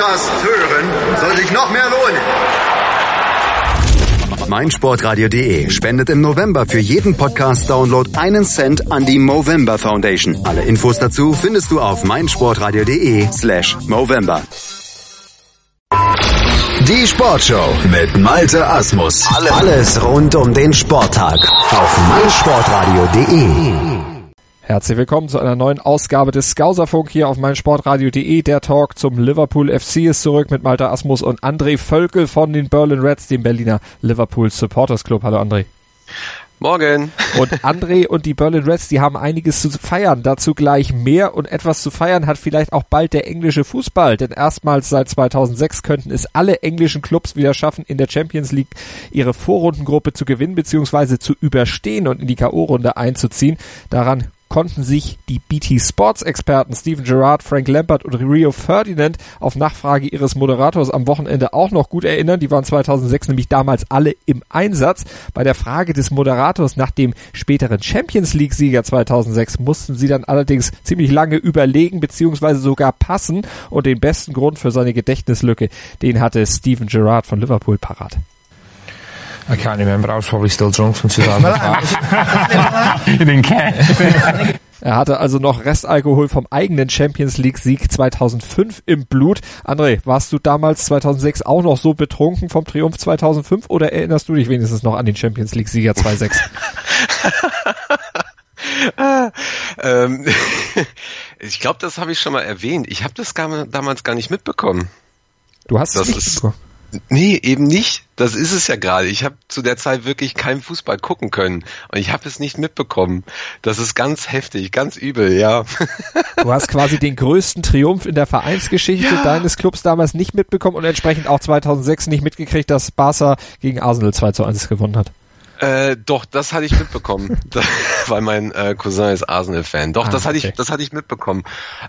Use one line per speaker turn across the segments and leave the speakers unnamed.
Podcast hören, soll sich noch mehr lohnen.
meinsportradio.de spendet im November für jeden Podcast-Download einen Cent an die Movember Foundation. Alle Infos dazu findest du auf meinsportradio.de slash Movember. Die Sportshow mit Malte Asmus. Alles rund um den Sporttag auf meinsportradio.de.
Herzlich willkommen zu einer neuen Ausgabe des Skauserfunk hier auf meinsportradio.de. Der Talk zum Liverpool FC ist zurück mit Malte Asmus und André Völkel von den Berlin Reds, dem Berliner Liverpool Supporters Club. Hallo André.
Morgen.
Und André und die Berlin Reds, die haben einiges zu feiern. Dazu gleich mehr und etwas zu feiern hat vielleicht auch bald der englische Fußball. Denn erstmals seit 2006 könnten es alle englischen Clubs wieder schaffen, in der Champions League ihre Vorrundengruppe zu gewinnen bzw. zu überstehen und in die K.O.-Runde einzuziehen. Daran konnten sich die BT Sports Experten Steven Gerrard, Frank Lampard und Rio Ferdinand auf Nachfrage ihres Moderators am Wochenende auch noch gut erinnern. Die waren 2006 nämlich damals alle im Einsatz. Bei der Frage des Moderators nach dem späteren Champions League Sieger 2006 mussten sie dann allerdings ziemlich lange überlegen bzw. sogar passen und den besten Grund für seine Gedächtnislücke, den hatte Steven Gerrard von Liverpool parat.
I can't remember. I was probably still drunk from 2005. you didn't care.
Er hatte also noch Restalkohol vom eigenen Champions League Sieg 2005 im Blut. André, warst du damals 2006 auch noch so betrunken vom Triumph 2005 oder erinnerst du dich wenigstens noch an den Champions League Sieger 2006?
ähm, ich glaube, das habe ich schon mal erwähnt. Ich habe das gar, damals gar nicht mitbekommen.
Du hast
das
es nicht
ist, Nee, eben nicht. Das ist es ja gerade. Ich habe zu der Zeit wirklich keinen Fußball gucken können und ich habe es nicht mitbekommen. Das ist ganz heftig, ganz übel, ja.
Du hast quasi den größten Triumph in der Vereinsgeschichte ja. deines Clubs damals nicht mitbekommen und entsprechend auch 2006 nicht mitgekriegt, dass Barca gegen Arsenal 2 zu 1 gewonnen hat.
Äh, doch, das hatte ich mitbekommen, weil mein äh, Cousin ist Arsenal-Fan. Doch, ah, das hatte okay. ich, das hatte ich mitbekommen.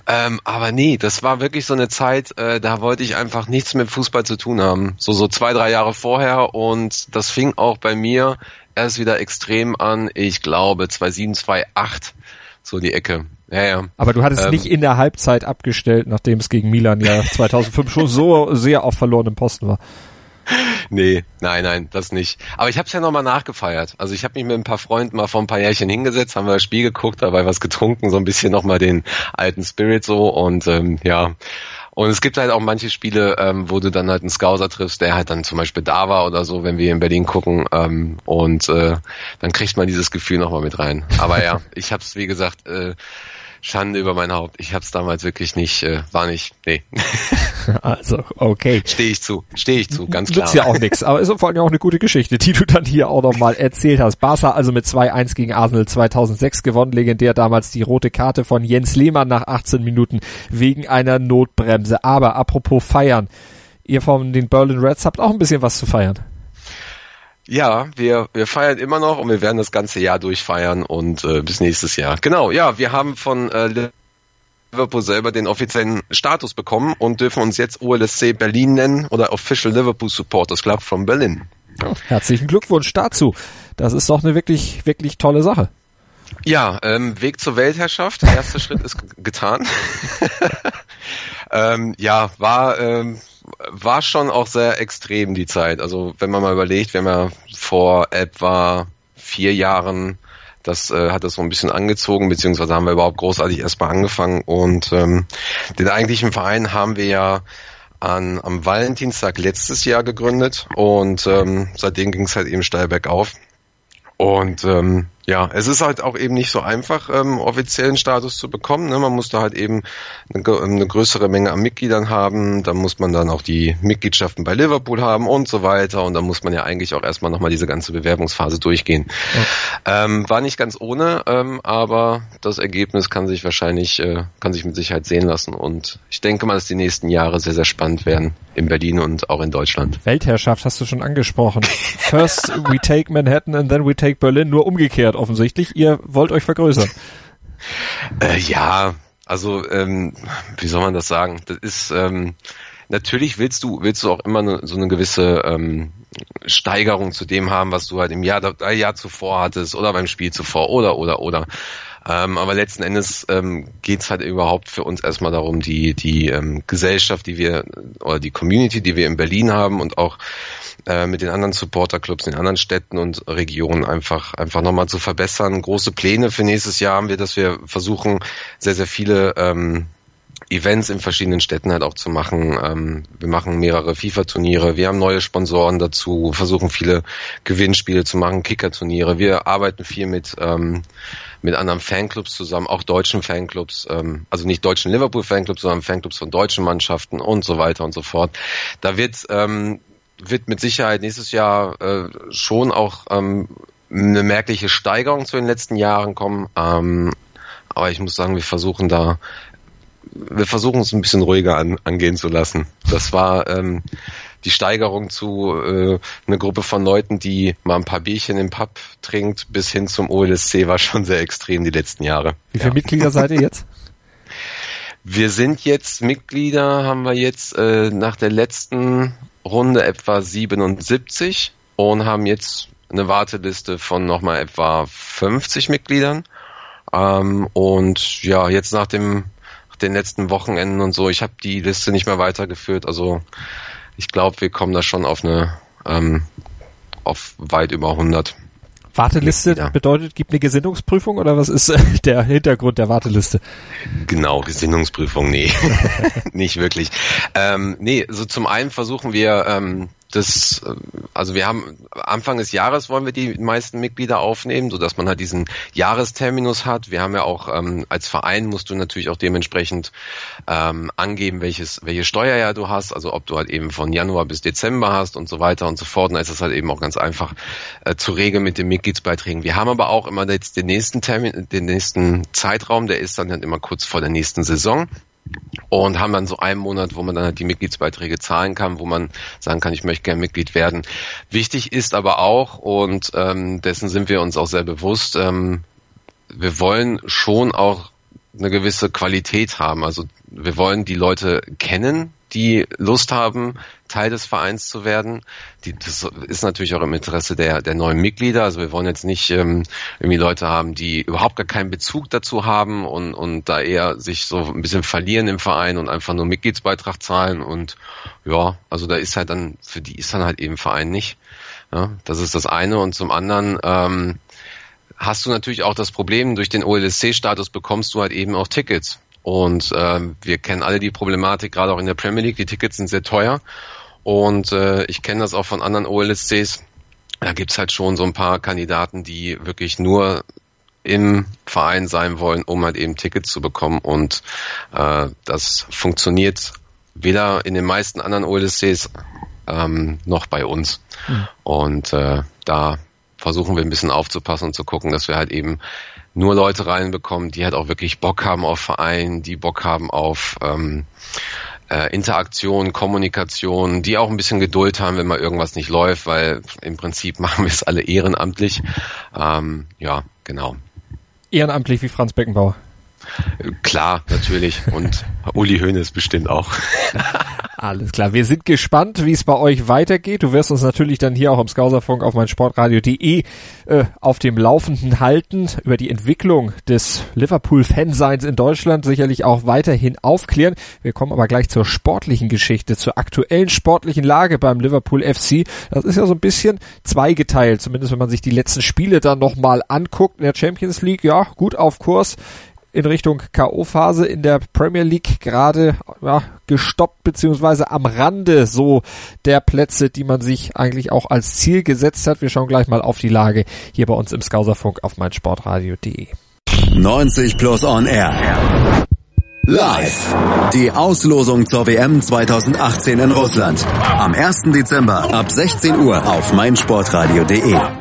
Ähm, aber nee, das war wirklich so eine Zeit, äh, da wollte ich einfach nichts mit Fußball zu tun haben. So so zwei, drei Jahre vorher und das fing auch bei mir erst wieder extrem an. Ich glaube 2007, 2008 so die Ecke. Ja, ja.
Aber du hattest ähm, nicht in der Halbzeit abgestellt, nachdem es gegen Milan ja 2005 schon so sehr auf verlorenem Posten war
nee, nein, nein, das nicht. Aber ich habe es ja nochmal nachgefeiert. Also ich habe mich mit ein paar Freunden mal vor ein paar Jährchen hingesetzt, haben wir das Spiel geguckt, dabei was getrunken, so ein bisschen nochmal den alten Spirit so und ähm, ja. Und es gibt halt auch manche Spiele, ähm, wo du dann halt einen Scouser triffst, der halt dann zum Beispiel da war oder so, wenn wir in Berlin gucken. Ähm, und äh, dann kriegt man dieses Gefühl nochmal mit rein. Aber ja, ich habe es, wie gesagt, äh, Schande über mein Haupt. Ich habe es damals wirklich nicht, äh, war nicht, nee.
Also, okay.
Stehe ich zu, stehe ich zu, ganz klar.
Nützt ja auch nichts, aber ist vor allem auch eine gute Geschichte, die du dann hier auch nochmal erzählt hast. Barca also mit 2-1 gegen Arsenal 2006 gewonnen, legendär damals die rote Karte von Jens Lehmann nach 18 Minuten wegen einer Notbremse. Aber apropos feiern, ihr von den Berlin Reds habt auch ein bisschen was zu feiern.
Ja, wir, wir feiern immer noch und wir werden das ganze Jahr durchfeiern und äh, bis nächstes Jahr. Genau, ja, wir haben von äh, Liverpool selber den offiziellen Status bekommen und dürfen uns jetzt OLSC Berlin nennen oder Official Liverpool Supporters Club from Berlin.
Ja. Herzlichen Glückwunsch dazu. Das ist doch eine wirklich, wirklich tolle Sache.
Ja, ähm, Weg zur Weltherrschaft. Erster Schritt ist getan. ähm, ja, war ähm, war schon auch sehr extrem die Zeit. Also wenn man mal überlegt, haben ja vor etwa vier Jahren das äh, hat das so ein bisschen angezogen, beziehungsweise haben wir überhaupt großartig erstmal angefangen und ähm, den eigentlichen Verein haben wir ja an, am Valentinstag letztes Jahr gegründet und ähm, seitdem ging es halt eben steil bergauf. Und ähm, ja, es ist halt auch eben nicht so einfach, ähm, offiziellen Status zu bekommen. Ne? Man muss da halt eben eine, eine, größere Menge an Mitgliedern haben. Da muss man dann auch die Mitgliedschaften bei Liverpool haben und so weiter. Und da muss man ja eigentlich auch erstmal nochmal diese ganze Bewerbungsphase durchgehen. Ja. Ähm, war nicht ganz ohne, ähm, aber das Ergebnis kann sich wahrscheinlich, äh, kann sich mit Sicherheit sehen lassen. Und ich denke mal, dass die nächsten Jahre sehr, sehr spannend werden in Berlin und auch in Deutschland.
Weltherrschaft hast du schon angesprochen. First we take Manhattan and then we take Berlin, nur umgekehrt offensichtlich. Ihr wollt euch vergrößern.
Äh, ja, also ähm, wie soll man das sagen? Das ist ähm, natürlich willst du willst du auch immer ne, so eine gewisse ähm, Steigerung zu dem haben, was du halt im Jahr, Jahr zuvor hattest oder beim Spiel zuvor oder oder oder. Ähm, aber letzten Endes ähm, geht halt überhaupt für uns erstmal darum, die, die ähm, Gesellschaft, die wir, oder die Community, die wir in Berlin haben und auch äh, mit den anderen Supporterclubs in anderen Städten und Regionen einfach, einfach nochmal zu verbessern. Große Pläne für nächstes Jahr haben wir, dass wir versuchen, sehr, sehr viele ähm, Events in verschiedenen Städten halt auch zu machen. Ähm, wir machen mehrere FIFA-Turniere, wir haben neue Sponsoren dazu, versuchen viele Gewinnspiele zu machen, Kicker-Turniere. Wir arbeiten viel mit ähm, mit anderen Fanclubs zusammen, auch deutschen Fanclubs, ähm, also nicht deutschen Liverpool-Fanclubs, sondern Fanclubs von deutschen Mannschaften und so weiter und so fort. Da wird ähm, wird mit Sicherheit nächstes Jahr äh, schon auch ähm, eine merkliche Steigerung zu den letzten Jahren kommen. Ähm, aber ich muss sagen, wir versuchen da wir versuchen es ein bisschen ruhiger an, angehen zu lassen. Das war ähm, die Steigerung zu äh, einer Gruppe von Leuten, die mal ein paar Bierchen im Pub trinkt, bis hin zum OLSC war schon sehr extrem die letzten Jahre.
Wie viele ja. Mitglieder seid ihr jetzt?
Wir sind jetzt Mitglieder, haben wir jetzt äh, nach der letzten Runde etwa 77 und haben jetzt eine Warteliste von nochmal etwa 50 Mitgliedern. Ähm, und ja, jetzt nach dem den letzten Wochenenden und so. Ich habe die Liste nicht mehr weitergeführt. Also ich glaube, wir kommen da schon auf eine ähm, auf weit über 100.
Warteliste ja. bedeutet, gibt eine Gesinnungsprüfung oder was ist der Hintergrund der Warteliste?
Genau, Gesinnungsprüfung, nee, nicht wirklich. Ähm, nee, so zum einen versuchen wir ähm, das, äh, also wir haben Anfang des Jahres wollen wir die meisten Mitglieder aufnehmen, so dass man halt diesen Jahresterminus hat. Wir haben ja auch ähm, als Verein musst du natürlich auch dementsprechend ähm, angeben, welches welche Steuerjahr du hast, also ob du halt eben von Januar bis Dezember hast und so weiter und so fort. Dann ist das halt eben auch ganz einfach äh, zu regeln mit den Mitgliedsbeiträgen. Wir haben aber auch immer jetzt den nächsten Termin, den nächsten Zeitraum, der ist dann halt immer kurz vor der nächsten Saison und haben dann so einen Monat, wo man dann halt die Mitgliedsbeiträge zahlen kann, wo man sagen kann, ich möchte gerne Mitglied werden. Wichtig ist aber auch, und ähm, dessen sind wir uns auch sehr bewusst, ähm, wir wollen schon auch eine gewisse Qualität haben. Also wir wollen die Leute kennen, die Lust haben, Teil des Vereins zu werden. Die, das ist natürlich auch im Interesse der, der neuen Mitglieder. Also wir wollen jetzt nicht ähm, irgendwie Leute haben, die überhaupt gar keinen Bezug dazu haben und, und da eher sich so ein bisschen verlieren im Verein und einfach nur Mitgliedsbeitrag zahlen. Und ja, also da ist halt dann, für die ist dann halt eben Verein nicht. Ja, das ist das eine. Und zum anderen, ähm, hast du natürlich auch das Problem, durch den OLSC-Status bekommst du halt eben auch Tickets. Und äh, wir kennen alle die Problematik, gerade auch in der Premier League, die Tickets sind sehr teuer. Und äh, ich kenne das auch von anderen OLSCs. Da gibt's halt schon so ein paar Kandidaten, die wirklich nur im Verein sein wollen, um halt eben Tickets zu bekommen. Und äh, das funktioniert weder in den meisten anderen OLSCs ähm, noch bei uns. Mhm. Und äh, da versuchen wir ein bisschen aufzupassen und zu gucken, dass wir halt eben nur Leute reinbekommen, die halt auch wirklich Bock haben auf Verein, die Bock haben auf ähm, äh, Interaktion, Kommunikation, die auch ein bisschen Geduld haben, wenn mal irgendwas nicht läuft, weil im Prinzip machen wir es alle ehrenamtlich. Ähm, ja, genau.
Ehrenamtlich wie Franz Beckenbauer.
Klar, natürlich. Und Uli Hoeneß bestimmt auch.
Alles klar. Wir sind gespannt, wie es bei euch weitergeht. Du wirst uns natürlich dann hier auch im Skauserfunk auf mein Sportradio.de äh, auf dem Laufenden halten über die Entwicklung des Liverpool-Fanseins in Deutschland sicherlich auch weiterhin aufklären. Wir kommen aber gleich zur sportlichen Geschichte, zur aktuellen sportlichen Lage beim Liverpool FC. Das ist ja so ein bisschen zweigeteilt, zumindest wenn man sich die letzten Spiele dann nochmal anguckt in der Champions League. Ja, gut auf Kurs in Richtung K.O.-Phase in der Premier League gerade ja, gestoppt beziehungsweise am Rande so der Plätze, die man sich eigentlich auch als Ziel gesetzt hat. Wir schauen gleich mal auf die Lage hier bei uns im Skauserfunk auf meinsportradio.de.
90 Plus On Air. Live. Die Auslosung zur WM 2018 in Russland. Am 1. Dezember ab 16 Uhr auf meinsportradio.de.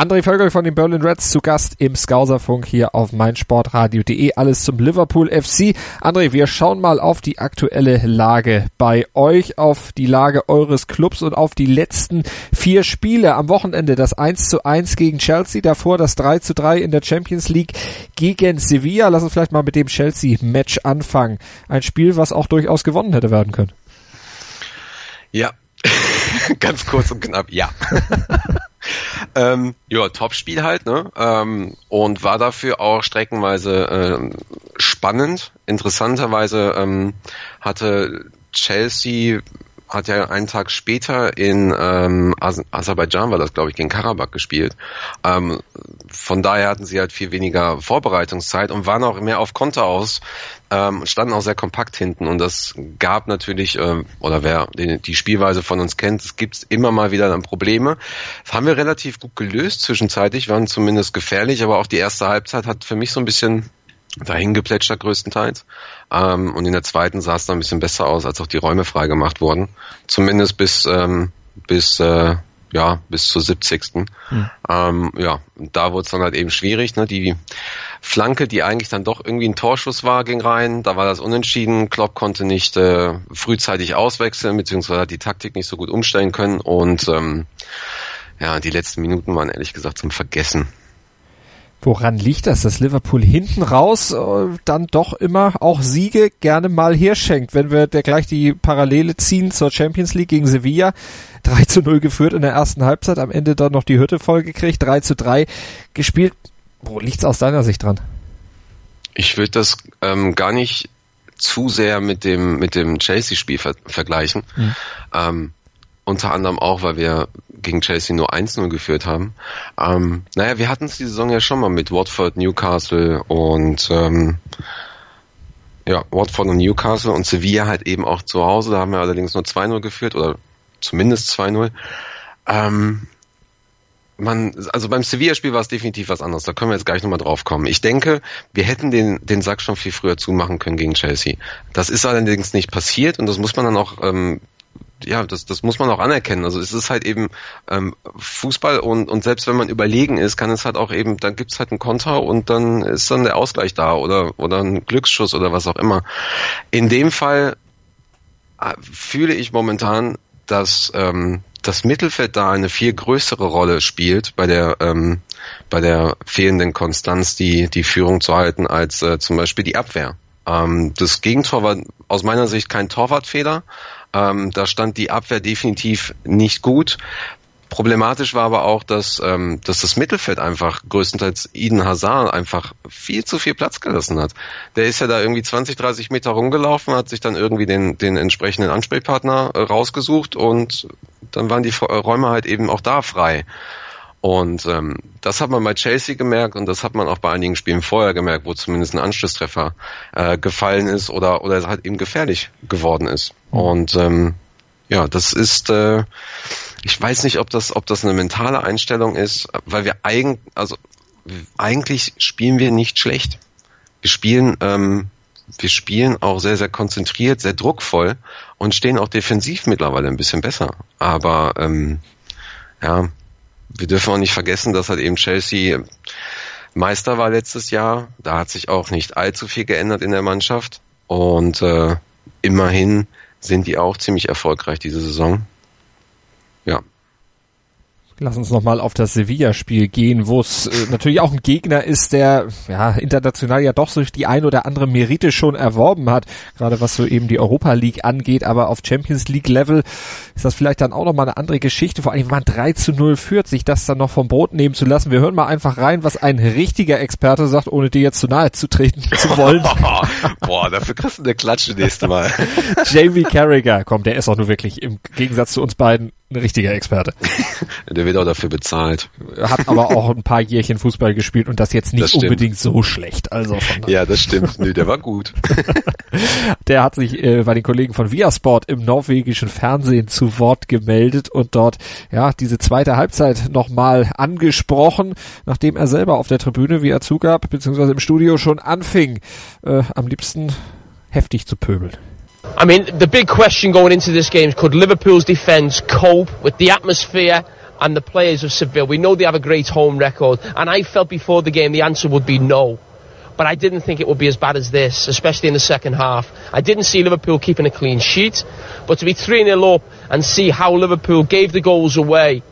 André Völkel von den Berlin Reds zu Gast im Skauserfunk hier auf meinsportradio.de. Alles zum Liverpool FC. André, wir schauen mal auf die aktuelle Lage bei euch, auf die Lage eures Clubs und auf die letzten vier Spiele. Am Wochenende das 1 zu 1 gegen Chelsea, davor das 3 zu 3 in der Champions League gegen Sevilla. Lass uns vielleicht mal mit dem Chelsea-Match anfangen. Ein Spiel, was auch durchaus gewonnen hätte werden können.
Ja, ganz kurz und knapp, ja. ähm, ja, Topspiel halt, ne? Ähm, und war dafür auch streckenweise äh, spannend. Interessanterweise ähm, hatte Chelsea hat ja einen Tag später in ähm, Aserbaidschan war das, glaube ich, gegen Karabakh gespielt. Ähm, von daher hatten sie halt viel weniger Vorbereitungszeit und waren auch mehr auf Konter aus, ähm, standen auch sehr kompakt hinten und das gab natürlich, ähm, oder wer die, die Spielweise von uns kennt, es gibt immer mal wieder dann Probleme. Das haben wir relativ gut gelöst zwischenzeitlich, waren zumindest gefährlich, aber auch die erste Halbzeit hat für mich so ein bisschen dahin geplätschert größtenteils. Ähm, und in der zweiten sah es dann ein bisschen besser aus, als auch die Räume freigemacht wurden. Zumindest bis, ähm, bis, äh, ja, bis zur 70. Mhm. Ähm, ja, da wurde es dann halt eben schwierig. Ne? Die Flanke, die eigentlich dann doch irgendwie ein Torschuss war, ging rein. Da war das unentschieden. Klopp konnte nicht äh, frühzeitig auswechseln, beziehungsweise hat die Taktik nicht so gut umstellen können. Und ähm, ja, die letzten Minuten waren ehrlich gesagt zum Vergessen.
Woran liegt das, dass Liverpool hinten raus äh, dann doch immer auch Siege gerne mal herschenkt? Wenn wir der gleich die Parallele ziehen zur Champions League gegen Sevilla, 3 zu 0 geführt in der ersten Halbzeit, am Ende dann noch die Hütte voll gekriegt, 3 zu 3 gespielt. Wo liegt's aus deiner Sicht dran?
Ich würde das ähm, gar nicht zu sehr mit dem mit dem Chelsea-Spiel ver vergleichen. Mhm. Ähm, unter anderem auch, weil wir gegen Chelsea nur 1-0 geführt haben. Ähm, naja, wir hatten es die Saison ja schon mal mit Watford, Newcastle und ähm, ja, Watford und Newcastle und Sevilla halt eben auch zu Hause. Da haben wir allerdings nur 2-0 geführt oder zumindest 2-0. Ähm, man, also beim Sevilla-Spiel war es definitiv was anderes. Da können wir jetzt gleich nochmal drauf kommen. Ich denke, wir hätten den, den Sack schon viel früher zumachen können gegen Chelsea. Das ist allerdings nicht passiert und das muss man dann auch ähm, ja, das, das muss man auch anerkennen. Also es ist halt eben ähm, Fußball und, und selbst wenn man überlegen ist, kann es halt auch eben, dann gibt's halt einen Konter und dann ist dann der Ausgleich da oder, oder ein Glücksschuss oder was auch immer. In dem Fall äh, fühle ich momentan, dass ähm, das Mittelfeld da eine viel größere Rolle spielt bei der ähm, bei der fehlenden Konstanz, die die Führung zu halten, als äh, zum Beispiel die Abwehr. Ähm, das Gegentor war aus meiner Sicht kein Torwartfehler, ähm, da stand die Abwehr definitiv nicht gut. Problematisch war aber auch, dass, ähm, dass das Mittelfeld einfach größtenteils Eden Hazard einfach viel zu viel Platz gelassen hat. Der ist ja da irgendwie 20, 30 Meter rumgelaufen, hat sich dann irgendwie den, den entsprechenden Ansprechpartner äh, rausgesucht und dann waren die Räume halt eben auch da frei. Und ähm, das hat man bei Chelsea gemerkt und das hat man auch bei einigen Spielen vorher gemerkt, wo zumindest ein Anschlusstreffer äh, gefallen ist oder oder es halt eben gefährlich geworden ist. Mhm. Und ähm, ja, das ist, äh, ich weiß nicht, ob das, ob das eine mentale Einstellung ist, weil wir eigentlich, also eigentlich spielen wir nicht schlecht. Wir spielen, ähm, wir spielen auch sehr, sehr konzentriert, sehr druckvoll und stehen auch defensiv mittlerweile ein bisschen besser. Aber ähm, ja, wir dürfen auch nicht vergessen, dass halt eben Chelsea Meister war letztes Jahr. Da hat sich auch nicht allzu viel geändert in der Mannschaft. Und äh, immerhin sind die auch ziemlich erfolgreich diese Saison. Ja.
Lass uns nochmal auf das Sevilla-Spiel gehen, wo es äh, natürlich auch ein Gegner ist, der ja international ja doch so die ein oder andere Merite schon erworben hat, gerade was so eben die Europa League angeht, aber auf Champions League Level ist das vielleicht dann auch nochmal eine andere Geschichte, vor allem wenn man 3 zu 0 führt, sich das dann noch vom Brot nehmen zu lassen. Wir hören mal einfach rein, was ein richtiger Experte sagt, ohne dir jetzt zu nahe zu treten zu wollen.
Boah, dafür kriegst du eine Klatsche nächste Mal.
Jamie Carragher, komm, der ist auch nur wirklich im Gegensatz zu uns beiden ein richtiger Experte.
Der wird auch dafür bezahlt.
Hat aber auch ein paar Jährchen Fußball gespielt und das jetzt nicht das unbedingt so schlecht. Also
ja, das stimmt. Nö, der war gut.
der hat sich äh, bei den Kollegen von Viasport im norwegischen Fernsehen zu Wort gemeldet und dort ja diese zweite Halbzeit nochmal angesprochen, nachdem er selber auf der Tribüne, wie er zugab, beziehungsweise im Studio schon anfing, äh, am liebsten heftig zu pöbeln.
I mean, the big question going into this game is could Liverpool's defence cope with the atmosphere and the players of Seville. We know they have a great home record, and I felt before the game the answer would be no. But I didn't think it would be as bad as this, especially in the second half. I didn't see Liverpool keeping a clean sheet, but to be 3 0 up and see how Liverpool gave the goals away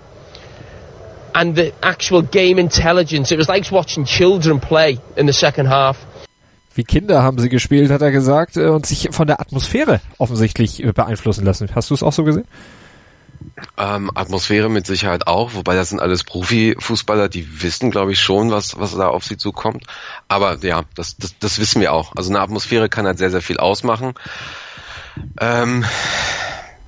and the actual game intelligence, it was like watching children play in the second half.
Wie Kinder haben sie gespielt, hat er gesagt, äh, und sich von der Atmosphäre offensichtlich äh, beeinflussen lassen. Hast du es auch so gesehen?
Ähm, Atmosphäre mit Sicherheit auch, wobei das sind alles Profifußballer, die wissen, glaube ich, schon, was, was da auf sie zukommt. Aber ja, das, das, das wissen wir auch. Also eine Atmosphäre kann halt sehr, sehr viel ausmachen. Ähm,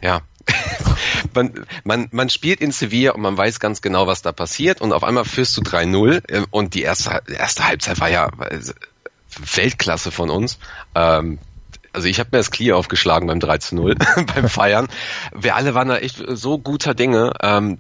ja. man, man, man spielt in Sevilla und man weiß ganz genau, was da passiert und auf einmal führst du 3-0 äh, und die erste, erste Halbzeit war ja Weltklasse von uns. Ähm, also ich habe mir das Knie aufgeschlagen beim 3 zu 0, beim Feiern. Wir alle waren da echt so guter Dinge. Ähm,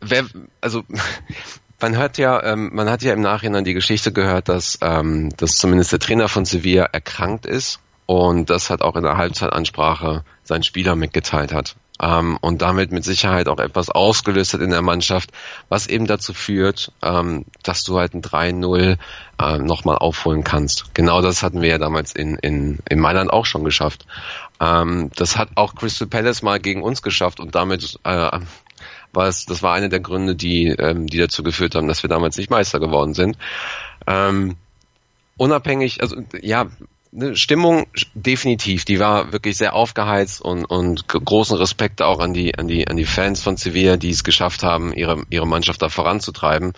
wer, also man hört ja, ähm, man hat ja im Nachhinein die Geschichte gehört, dass, ähm, dass zumindest der Trainer von Sevilla erkrankt ist und das hat auch in der Halbzeitansprache sein Spieler mitgeteilt hat ähm, und damit mit Sicherheit auch etwas ausgelöst hat in der Mannschaft, was eben dazu führt, ähm, dass du halt ein 3-0 äh, nochmal aufholen kannst. Genau das hatten wir ja damals in, in, in Mailand auch schon geschafft. Ähm, das hat auch Crystal Palace mal gegen uns geschafft und damit äh, war es, das war eine der Gründe, die, ähm, die dazu geführt haben, dass wir damals nicht Meister geworden sind. Ähm, unabhängig, also ja, Stimmung definitiv, die war wirklich sehr aufgeheizt und, und großen Respekt auch an die, an die, an die Fans von Sevilla, die es geschafft haben, ihre, ihre Mannschaft da voranzutreiben.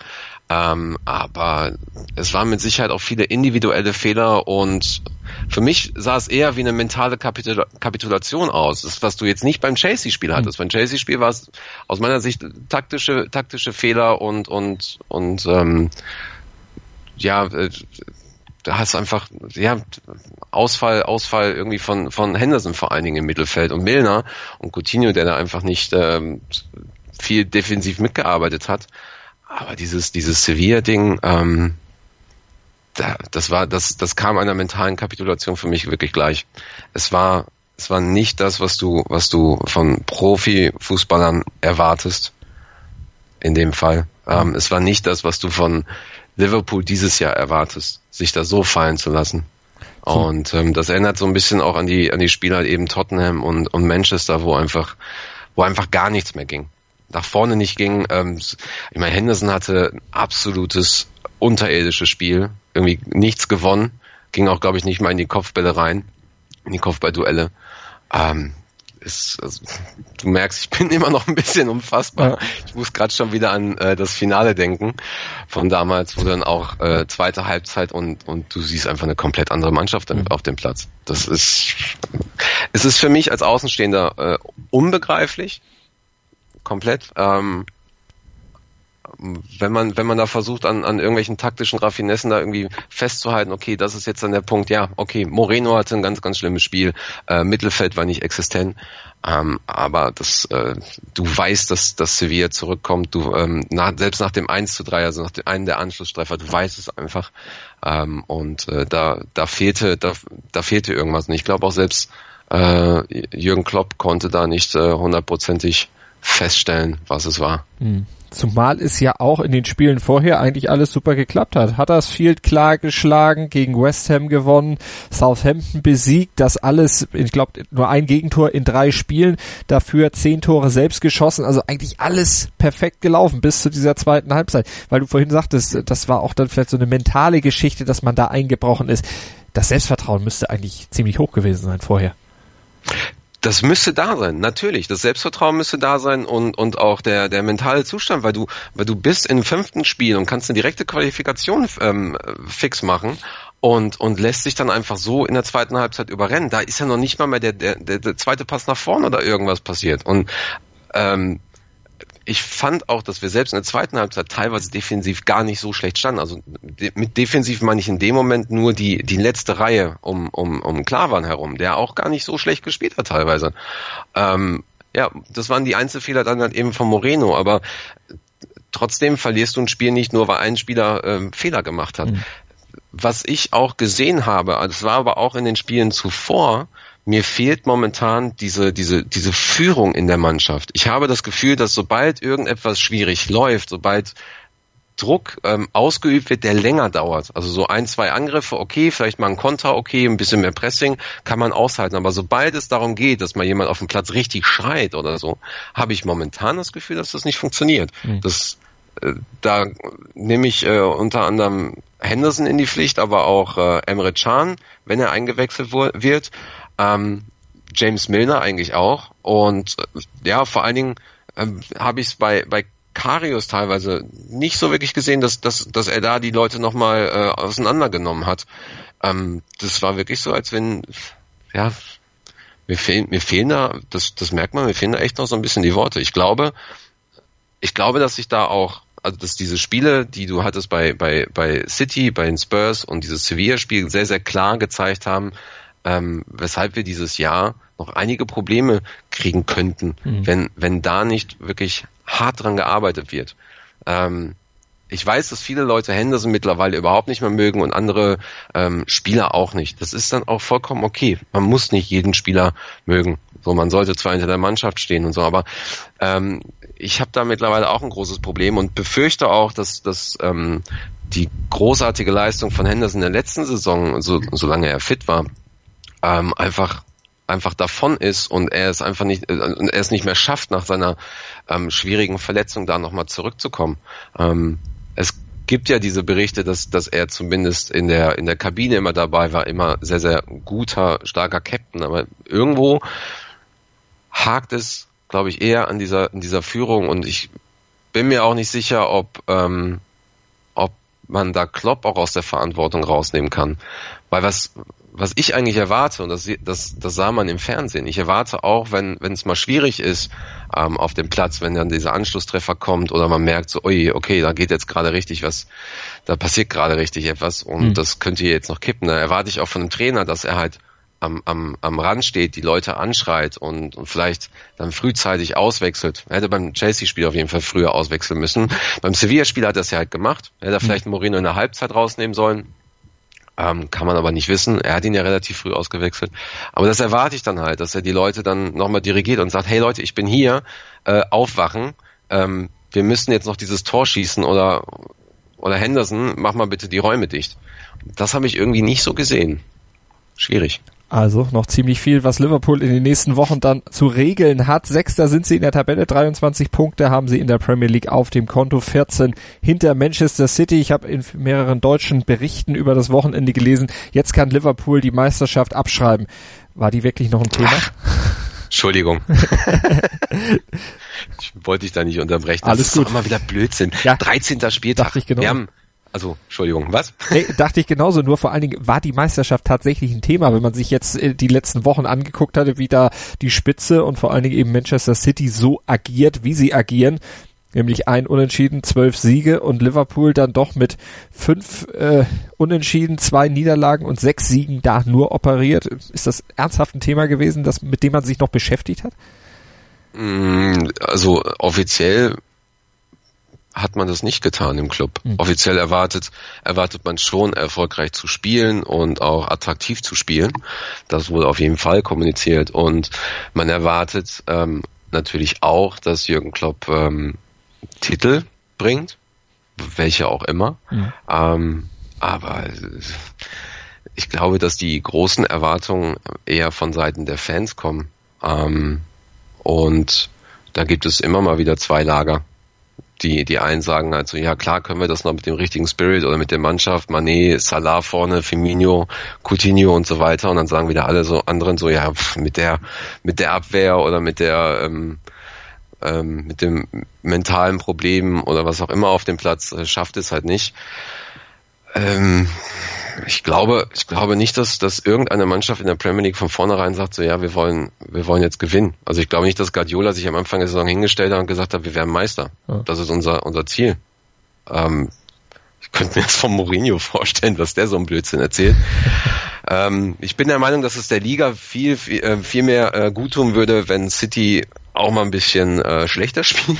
Ähm, aber es waren mit Sicherheit auch viele individuelle Fehler und für mich sah es eher wie eine mentale Kapitul Kapitulation aus. Das, was du jetzt nicht beim Chelsea-Spiel hattest. Beim Chelsea-Spiel war es aus meiner Sicht taktische, taktische Fehler und, und, und ähm, ja, äh, da hast einfach, ja, Ausfall, Ausfall irgendwie von, von Henderson vor allen Dingen im Mittelfeld und Milner und Coutinho, der da einfach nicht ähm, viel defensiv mitgearbeitet hat. Aber dieses, dieses Sevilla-Ding, ähm, da, das war, das, das kam einer mentalen Kapitulation für mich wirklich gleich. Es war, es war nicht das, was du, was du von Profifußballern erwartest. In dem Fall. Ähm, es war nicht das, was du von Liverpool dieses Jahr erwartest, sich da so fallen zu lassen. Und ähm, das erinnert so ein bisschen auch an die an die Spieler eben Tottenham und, und Manchester, wo einfach wo einfach gar nichts mehr ging. Nach vorne nicht ging. Ähm, ich meine, Henderson hatte ein absolutes unterirdisches Spiel, irgendwie nichts gewonnen, ging auch glaube ich nicht mal in die Kopfbälle rein, in die Kopfballduelle. Ähm, ist, also, du merkst, ich bin immer noch ein bisschen unfassbar. Ja. Ich muss gerade schon wieder an äh, das Finale denken von damals, wo dann auch äh, zweite Halbzeit und und du siehst einfach eine komplett andere Mannschaft mhm. auf dem Platz. Das ist es ist für mich als Außenstehender äh, unbegreiflich, komplett. Ähm, wenn man, wenn man da versucht, an, an irgendwelchen taktischen Raffinessen da irgendwie festzuhalten, okay, das ist jetzt dann der Punkt, ja, okay, Moreno hatte ein ganz, ganz schlimmes Spiel, äh, Mittelfeld war nicht existent, ähm, aber das, äh, du weißt, dass, dass Sevilla zurückkommt, du, ähm, nach, selbst nach dem 1 zu 3, also nach dem einen der Anschlusstreffer, du weißt es einfach, ähm, und äh, da, da fehlte, da, da fehlte irgendwas und ich glaube auch selbst, äh, Jürgen Klopp konnte da nicht äh, hundertprozentig feststellen, was es war.
Mhm. Zumal es ja auch in den Spielen vorher eigentlich alles super geklappt hat. Huddersfield klar geschlagen, gegen West Ham gewonnen, Southampton besiegt, das alles, ich glaube, nur ein Gegentor in drei Spielen, dafür zehn Tore selbst geschossen, also eigentlich alles perfekt gelaufen bis zu dieser zweiten Halbzeit. Weil du vorhin sagtest, das war auch dann vielleicht so eine mentale Geschichte, dass man da eingebrochen ist. Das Selbstvertrauen müsste eigentlich ziemlich hoch gewesen sein vorher.
Das müsste da sein, natürlich. Das Selbstvertrauen müsste da sein und, und auch der, der mentale Zustand, weil du, weil du bist im fünften Spiel und kannst eine direkte Qualifikation ähm, fix machen und, und lässt sich dann einfach so in der zweiten Halbzeit überrennen. Da ist ja noch nicht mal mehr der, der, der, der zweite Pass nach vorne oder irgendwas passiert. Und ähm, ich fand auch, dass wir selbst in der zweiten Halbzeit teilweise defensiv gar nicht so schlecht standen. Also mit defensiv meine ich in dem Moment nur die, die letzte Reihe um, um, um Klavan herum, der auch gar nicht so schlecht gespielt hat teilweise. Ähm, ja, das waren die Einzelfehler dann halt eben von Moreno, aber trotzdem verlierst du ein Spiel nicht nur, weil ein Spieler ähm, Fehler gemacht hat. Mhm. Was ich auch gesehen habe, das war aber auch in den Spielen zuvor, mir fehlt momentan diese, diese, diese Führung in der Mannschaft. Ich habe das Gefühl, dass sobald irgendetwas schwierig läuft, sobald Druck ähm, ausgeübt wird, der länger dauert. Also so ein, zwei Angriffe, okay, vielleicht mal ein Konter, okay, ein bisschen mehr Pressing, kann man aushalten. Aber sobald es darum geht, dass mal jemand auf dem Platz richtig schreit oder so, habe ich momentan das Gefühl, dass das nicht funktioniert. Mhm. Das, äh, da nehme ich äh, unter anderem Henderson in die Pflicht, aber auch äh, Emre Can, wenn er eingewechselt wird. Ähm, James Milner eigentlich auch. Und äh, ja, vor allen Dingen ähm, habe ich es bei, bei Karius teilweise nicht so wirklich gesehen, dass, dass, dass er da die Leute nochmal äh, auseinandergenommen hat. Ähm, das war wirklich so, als wenn, ja, mir fehlen, mir fehlen da, das, das merkt man, mir fehlen da echt noch so ein bisschen die Worte. Ich glaube, ich glaube, dass sich da auch, also dass diese Spiele, die du hattest bei, bei, bei City, bei den Spurs und dieses Sevilla-Spiel sehr, sehr klar gezeigt haben, ähm, weshalb wir dieses Jahr noch einige Probleme kriegen könnten, mhm. wenn, wenn da nicht wirklich hart dran gearbeitet wird. Ähm, ich weiß, dass viele Leute Henderson mittlerweile überhaupt nicht mehr mögen und andere ähm, Spieler auch nicht. Das ist dann auch vollkommen okay. Man muss nicht jeden Spieler mögen. So, man sollte zwar hinter der Mannschaft stehen und so, aber ähm, ich habe da mittlerweile auch ein großes Problem und befürchte auch, dass, dass ähm, die großartige Leistung von Henderson in der letzten Saison, so, solange er fit war, ähm, einfach einfach davon ist und er es einfach nicht, äh, er es nicht mehr schafft, nach seiner ähm, schwierigen Verletzung da nochmal zurückzukommen. Ähm, es gibt ja diese Berichte, dass, dass er zumindest in der, in der Kabine immer dabei war, immer sehr, sehr guter, starker Captain, aber irgendwo hakt es, glaube ich, eher an dieser, an dieser Führung und ich bin mir auch nicht sicher, ob, ähm, ob man da Klopp auch aus der Verantwortung rausnehmen kann. Weil was, was ich eigentlich erwarte, und das, das, das sah man im Fernsehen, ich erwarte auch, wenn wenn es mal schwierig ist ähm, auf dem Platz, wenn dann dieser Anschlusstreffer kommt oder man merkt so, ui, okay, da geht jetzt gerade richtig was, da passiert gerade richtig etwas und mhm. das könnte hier jetzt noch kippen. Da erwarte ich auch von dem Trainer, dass er halt am, am, am Rand steht, die Leute anschreit und, und vielleicht dann frühzeitig auswechselt. Er hätte beim Chelsea-Spiel auf jeden Fall früher auswechseln müssen. Beim Sevilla-Spiel hat er es ja halt gemacht. Er hätte mhm. vielleicht Moreno in der Halbzeit rausnehmen sollen ähm, kann man aber nicht wissen. Er hat ihn ja relativ früh ausgewechselt. Aber das erwarte ich dann halt, dass er die Leute dann nochmal dirigiert und sagt, hey Leute, ich bin hier, äh, aufwachen. Ähm, wir müssen jetzt noch dieses Tor schießen oder, oder Henderson, mach mal bitte die Räume dicht. Das habe ich irgendwie nicht so gesehen. Schwierig.
Also noch ziemlich viel, was Liverpool in den nächsten Wochen dann zu regeln hat. Sechster sind sie in der Tabelle, 23 Punkte haben sie in der Premier League auf dem Konto, 14 hinter Manchester City. Ich habe in mehreren deutschen Berichten über das Wochenende gelesen, jetzt kann Liverpool die Meisterschaft abschreiben. War die wirklich noch ein Thema? Ach,
Entschuldigung. ich wollte dich da nicht unterbrechen.
Das Alles ist gut.
immer wieder Blödsinn. Ja, 13. Spieltag.
Dachte ich genau.
Wir haben also, Entschuldigung, was?
Nee, dachte ich genauso, nur vor allen Dingen war die Meisterschaft tatsächlich ein Thema, wenn man sich jetzt äh, die letzten Wochen angeguckt hatte, wie da die Spitze und vor allen Dingen eben Manchester City so agiert, wie sie agieren, nämlich ein Unentschieden, zwölf Siege und Liverpool dann doch mit fünf äh, Unentschieden, zwei Niederlagen und sechs Siegen da nur operiert. Ist das ernsthaft ein Thema gewesen, das, mit dem man sich noch beschäftigt hat?
Mm, also offiziell hat man das nicht getan im Club. Mhm. Offiziell erwartet, erwartet man schon erfolgreich zu spielen und auch attraktiv zu spielen. Das wurde auf jeden Fall kommuniziert und man erwartet ähm, natürlich auch, dass Jürgen Klopp ähm, Titel bringt, welche auch immer. Mhm. Ähm, aber ich glaube, dass die großen Erwartungen eher von Seiten der Fans kommen. Ähm, und da gibt es immer mal wieder zwei Lager die, die einen sagen also, ja klar können wir das noch mit dem richtigen Spirit oder mit der Mannschaft, Mané, Salah vorne, Firmino, Coutinho und so weiter und dann sagen wieder alle so anderen so, ja, pff, mit der, mit der Abwehr oder mit der, ähm, ähm, mit dem mentalen Problem oder was auch immer auf dem Platz äh, schafft es halt nicht. Ähm, ich glaube, ich glaube nicht, dass, dass irgendeine Mannschaft in der Premier League von vornherein sagt, so ja, wir wollen, wir wollen jetzt gewinnen. Also ich glaube nicht, dass Guardiola sich am Anfang der Saison hingestellt hat und gesagt hat, wir werden Meister. Ja. Das ist unser, unser Ziel. Ähm, ich könnte mir jetzt von Mourinho vorstellen, was der so ein Blödsinn erzählt. ähm, ich bin der Meinung, dass es der Liga viel, viel, äh, viel mehr äh, gut tun würde, wenn City auch mal ein bisschen äh, schlechter spielt.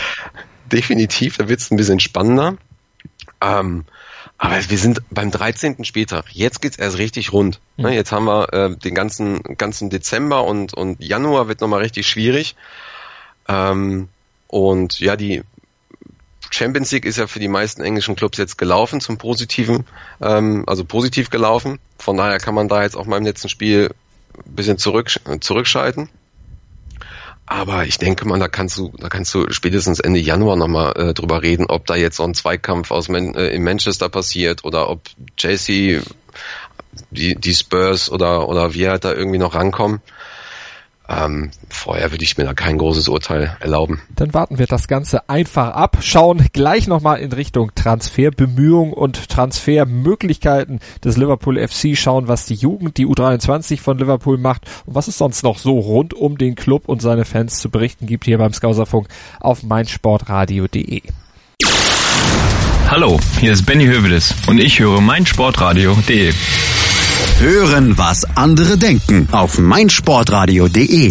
Definitiv, da wird es ein bisschen spannender. Ähm, Aber wir sind beim 13. Spieltag. Jetzt geht's erst richtig rund. Mhm. Jetzt haben wir äh, den ganzen ganzen Dezember und und Januar wird nochmal richtig schwierig. Ähm, und ja, die Champions League ist ja für die meisten englischen Clubs jetzt gelaufen zum Positiven, ähm, also positiv gelaufen. Von daher kann man da jetzt auch mal im letzten Spiel ein bisschen zurück, zurückschalten. Aber ich denke mal, da kannst du, da kannst du spätestens Ende Januar nochmal äh, drüber reden, ob da jetzt so ein Zweikampf aus Man äh, in Manchester passiert oder ob Chelsea, die, die Spurs oder, oder wir halt da irgendwie noch rankommen. Ähm, vorher würde ich mir da kein großes Urteil erlauben.
Dann warten wir das Ganze einfach ab, schauen gleich nochmal in Richtung Transferbemühungen und Transfermöglichkeiten des Liverpool FC, schauen, was die Jugend, die U23 von Liverpool macht und was es sonst noch so rund um den Club und seine Fans zu berichten gibt hier beim Skauserfunk auf meinsportradio.de.
Hallo, hier ist Benny Hövedes und ich höre meinsportradio.de.
Hören, was andere denken auf meinsportradio.de.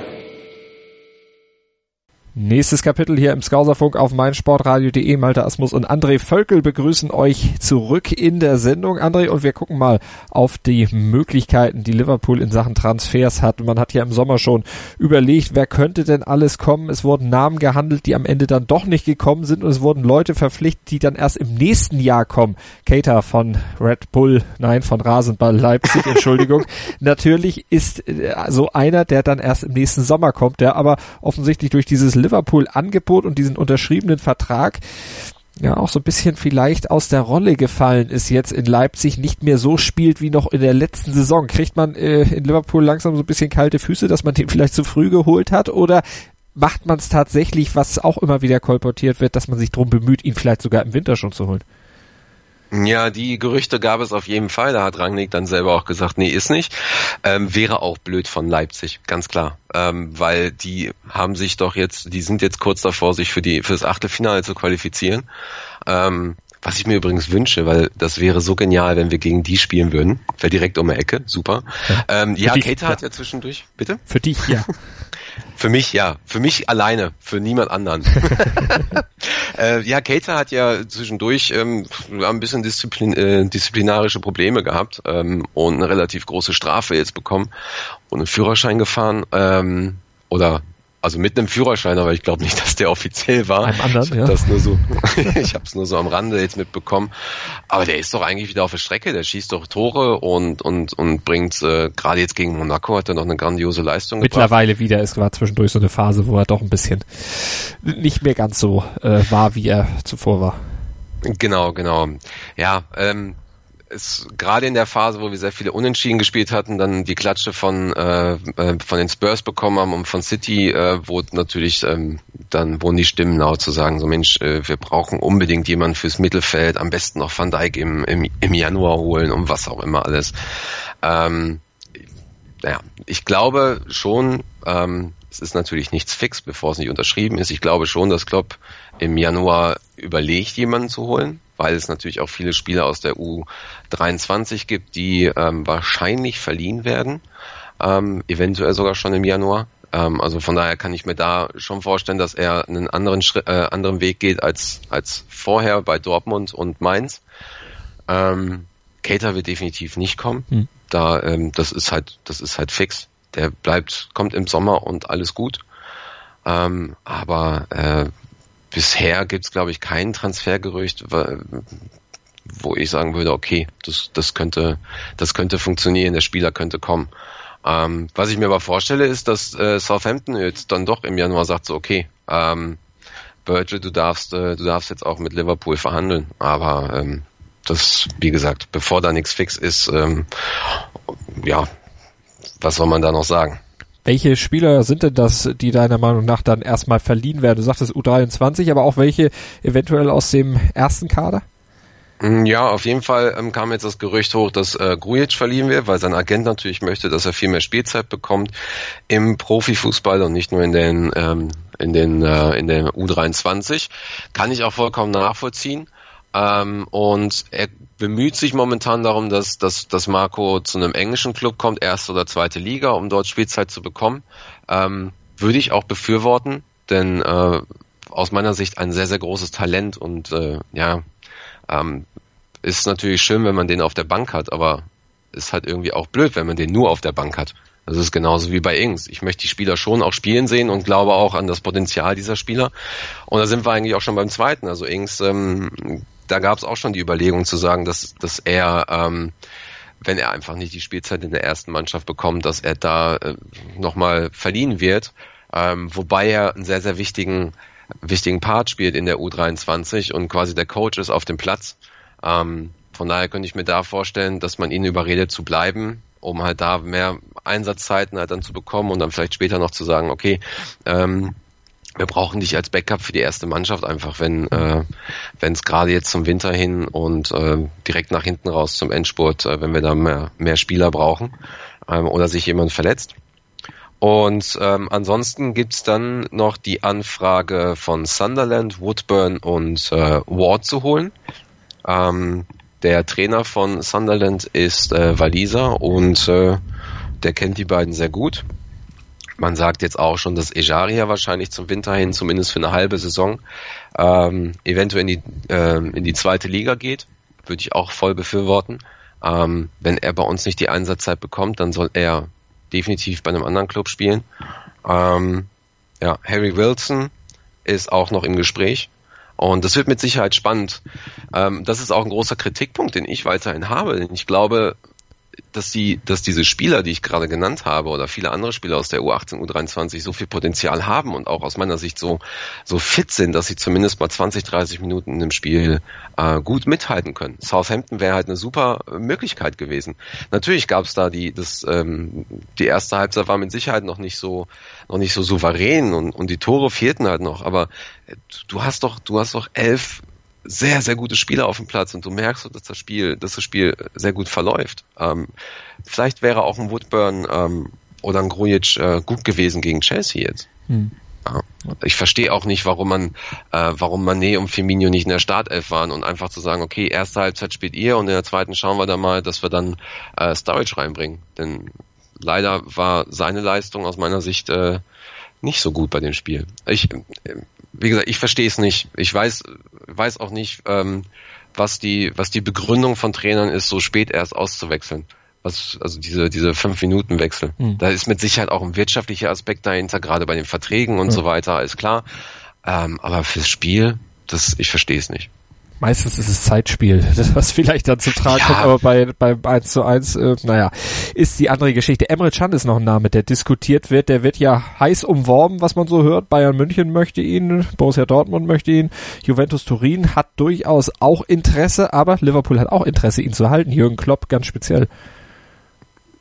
Nächstes Kapitel hier im Skauserfunk auf meinsportradio.de. Malte Asmus und André Völkel begrüßen euch zurück in der Sendung, André, und wir gucken mal auf die Möglichkeiten, die Liverpool in Sachen Transfers hat. Man hat ja im Sommer schon überlegt, wer könnte denn alles kommen. Es wurden Namen gehandelt, die am Ende dann doch nicht gekommen sind und es wurden Leute verpflichtet, die dann erst im nächsten Jahr kommen. Cater von Red Bull, nein, von Rasenball Leipzig, Entschuldigung. Natürlich ist äh, so einer, der dann erst im nächsten Sommer kommt, der aber offensichtlich durch dieses Liverpool-Angebot und diesen unterschriebenen Vertrag ja auch so ein bisschen vielleicht aus der Rolle gefallen ist jetzt in Leipzig, nicht mehr so spielt wie noch in der letzten Saison. Kriegt man äh, in Liverpool langsam so ein bisschen kalte Füße, dass man den vielleicht zu früh geholt hat oder macht man es tatsächlich, was auch immer wieder kolportiert wird, dass man sich drum bemüht, ihn vielleicht sogar im Winter schon zu holen?
Ja, die Gerüchte gab es auf jeden Fall. Da hat Rangnick dann selber auch gesagt, nee, ist nicht. Ähm, wäre auch blöd von Leipzig, ganz klar. Ähm, weil die haben sich doch jetzt, die sind jetzt kurz davor, sich für die für das Achtelfinale zu qualifizieren. Ähm, was ich mir übrigens wünsche, weil das wäre so genial, wenn wir gegen die spielen würden. Wäre direkt um die Ecke, super. Ja, ähm, ja dich, Kater ja. hat ja zwischendurch, bitte?
Für dich, ja.
Für mich ja, für mich alleine, für niemand anderen. äh, ja, Cater hat ja zwischendurch ähm, ein bisschen Disziplin, äh, disziplinarische Probleme gehabt ähm, und eine relativ große Strafe jetzt bekommen und einen Führerschein gefahren ähm, oder also mit einem Führerschein, aber ich glaube nicht, dass der offiziell war.
Einem anderen,
ich habe
ja.
das nur so, ich habe es nur so am Rande jetzt mitbekommen. Aber der ist doch eigentlich wieder auf der Strecke. Der schießt doch Tore und und und bringt äh, gerade jetzt gegen Monaco hat er noch eine grandiose Leistung.
Mittlerweile gebracht. wieder. Es war zwischendurch so eine Phase, wo er doch ein bisschen nicht mehr ganz so äh, war, wie er zuvor war.
Genau, genau. Ja, ähm, es gerade in der Phase, wo wir sehr viele Unentschieden gespielt hatten, dann die Klatsche von äh, äh, von den Spurs bekommen haben und von City, äh, wo natürlich ähm, dann wurden die Stimmen laut zu sagen, so Mensch, äh, wir brauchen unbedingt jemanden fürs Mittelfeld, am besten noch Van Dijk im, im, im Januar holen und was auch immer alles. Ähm, naja, ich glaube schon, ähm, es ist natürlich nichts fix, bevor es nicht unterschrieben ist. Ich glaube schon, dass Klopp im Januar überlegt, jemanden zu holen weil es natürlich auch viele Spieler aus der U23 gibt, die ähm, wahrscheinlich verliehen werden, ähm, eventuell sogar schon im Januar. Ähm, also von daher kann ich mir da schon vorstellen, dass er einen anderen Schritt, äh, anderen Weg geht als als vorher bei Dortmund und Mainz. Ähm, Cater wird definitiv nicht kommen. Hm. Da ähm, das ist halt das ist halt fix. Der bleibt kommt im Sommer und alles gut. Ähm, aber äh, bisher gibt es, glaube ich, kein Transfergerücht, wo ich sagen würde, okay, das, das könnte, das könnte funktionieren, der Spieler könnte kommen. Ähm, was ich mir aber vorstelle, ist, dass äh, Southampton jetzt dann doch im Januar sagt, so okay, ähm, Virgil, du darfst, äh, du darfst jetzt auch mit Liverpool verhandeln, aber ähm, das, wie gesagt, bevor da nichts fix ist, ähm, ja, was soll man da noch sagen?
Welche Spieler sind denn das, die deiner Meinung nach dann erstmal verliehen werden? Du sagtest U23, aber auch welche eventuell aus dem ersten Kader?
Mm, ja, auf jeden Fall ähm, kam jetzt das Gerücht hoch, dass äh, Grujic verliehen wird, weil sein Agent natürlich möchte, dass er viel mehr Spielzeit bekommt im Profifußball und nicht nur in den ähm, in den äh, in der U23. Kann ich auch vollkommen nachvollziehen. Ähm, und er bemüht sich momentan darum, dass, dass, dass Marco zu einem englischen Club kommt, erste oder zweite Liga, um dort Spielzeit zu bekommen. Ähm, würde ich auch befürworten, denn äh, aus meiner Sicht ein sehr, sehr großes Talent und äh, ja, ähm, ist natürlich schön, wenn man den auf der Bank hat, aber ist halt irgendwie auch blöd, wenn man den nur auf der Bank hat. Das ist genauso wie bei Ings. Ich möchte die Spieler schon auch spielen sehen und glaube auch an das Potenzial dieser Spieler. Und da sind wir eigentlich auch schon beim zweiten. Also Ings, ähm, da gab es auch schon die Überlegung zu sagen, dass, dass er, ähm, wenn er einfach nicht die Spielzeit in der ersten Mannschaft bekommt, dass er da äh, nochmal verliehen wird. Ähm, wobei er einen sehr, sehr wichtigen, wichtigen Part spielt in der U23 und quasi der Coach ist auf dem Platz. Ähm, von daher könnte ich mir da vorstellen, dass man ihn überredet zu bleiben, um halt da mehr Einsatzzeiten halt dann zu bekommen und dann vielleicht später noch zu sagen, okay, ähm, wir brauchen dich als Backup für die erste Mannschaft einfach, wenn äh, es gerade jetzt zum Winter hin und äh, direkt nach hinten raus zum Endspurt, äh, wenn wir da mehr, mehr Spieler brauchen ähm, oder sich jemand verletzt. Und ähm, ansonsten gibt's dann noch die Anfrage von Sunderland, Woodburn und äh, Ward zu holen. Ähm, der Trainer von Sunderland ist äh, Waliser und äh, der kennt die beiden sehr gut. Man sagt jetzt auch schon, dass Ejaria wahrscheinlich zum Winter hin, zumindest für eine halbe Saison, ähm, eventuell in die, äh, in die zweite Liga geht. Würde ich auch voll befürworten. Ähm, wenn er bei uns nicht die Einsatzzeit bekommt, dann soll er definitiv bei einem anderen Club spielen. Ähm, ja, Harry Wilson ist auch noch im Gespräch. Und das wird mit Sicherheit spannend. Ähm, das ist auch ein großer Kritikpunkt, den ich weiterhin habe. Ich glaube, dass die, dass diese Spieler, die ich gerade genannt habe, oder viele andere Spieler aus der U18, U23 so viel Potenzial haben und auch aus meiner Sicht so, so fit sind, dass sie zumindest mal 20, 30 Minuten in dem Spiel äh, gut mithalten können. Southampton wäre halt eine super Möglichkeit gewesen. Natürlich gab es da die, das, ähm, die erste Halbzeit war mit Sicherheit noch nicht so, noch nicht so souverän und, und die Tore fehlten halt noch, aber du hast doch, du hast doch elf sehr, sehr gute Spieler auf dem Platz und du merkst, dass das Spiel, dass das Spiel sehr gut verläuft. Ähm, vielleicht wäre auch ein Woodburn ähm, oder ein Grujic äh, gut gewesen gegen Chelsea jetzt. Hm. Ja. Ich verstehe auch nicht, warum man, äh, warum Manet und Firmino nicht in der Startelf waren und einfach zu sagen, okay, erste Halbzeit spielt ihr und in der zweiten schauen wir dann mal, dass wir dann äh, Sturridge reinbringen. Denn leider war seine Leistung aus meiner Sicht äh, nicht so gut bei dem Spiel. Ich, wie gesagt, ich verstehe es nicht. Ich weiß, weiß auch nicht, ähm, was die, was die Begründung von Trainern ist, so spät erst auszuwechseln. Was, also diese, diese fünf Minuten Wechsel. Mhm. Da ist mit Sicherheit auch ein wirtschaftlicher Aspekt dahinter, gerade bei den Verträgen und mhm. so weiter, ist klar. Ähm, aber fürs Spiel, das, ich verstehe es nicht.
Meistens ist es Zeitspiel, das was vielleicht dann zum Tragen ja. kommt, aber bei beim 1 zu 1, äh, naja, ist die andere Geschichte. Emre Can ist noch ein Name, der diskutiert wird, der wird ja heiß umworben, was man so hört. Bayern München möchte ihn, Borussia Dortmund möchte ihn, Juventus Turin hat durchaus auch Interesse, aber Liverpool hat auch Interesse, ihn zu halten, Jürgen Klopp ganz speziell.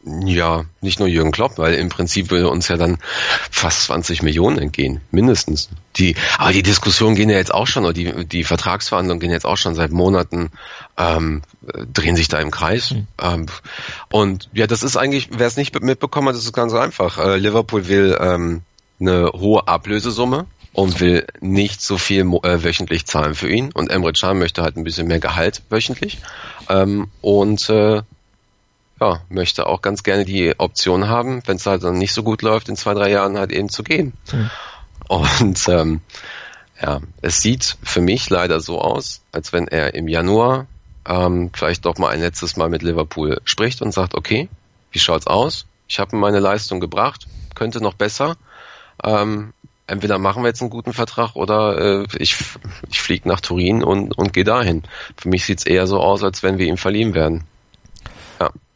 Ja, nicht nur Jürgen Klopp, weil im Prinzip würde uns ja dann fast 20 Millionen entgehen, mindestens. Die, aber die Diskussionen gehen ja jetzt auch schon, oder die, die Vertragsverhandlungen gehen jetzt auch schon seit Monaten, ähm, drehen sich da im Kreis. Mhm. Ähm, und ja, das ist eigentlich, wer es nicht mitbekommen hat, das ist ganz einfach. Äh, Liverpool will ähm, eine hohe Ablösesumme und will nicht so viel äh, wöchentlich zahlen für ihn. Und Emre Can möchte halt ein bisschen mehr Gehalt wöchentlich. Ähm, und äh, ja, möchte auch ganz gerne die Option haben, wenn es halt dann nicht so gut läuft, in zwei, drei Jahren halt eben zu gehen. Mhm. Und ähm, ja, es sieht für mich leider so aus, als wenn er im Januar ähm, vielleicht doch mal ein letztes Mal mit Liverpool spricht und sagt, okay, wie schaut's aus? Ich habe meine Leistung gebracht, könnte noch besser. Ähm, entweder machen wir jetzt einen guten Vertrag oder äh, ich, ich fliege nach Turin und, und gehe dahin. Für mich sieht's eher so aus, als wenn wir ihn verliehen werden.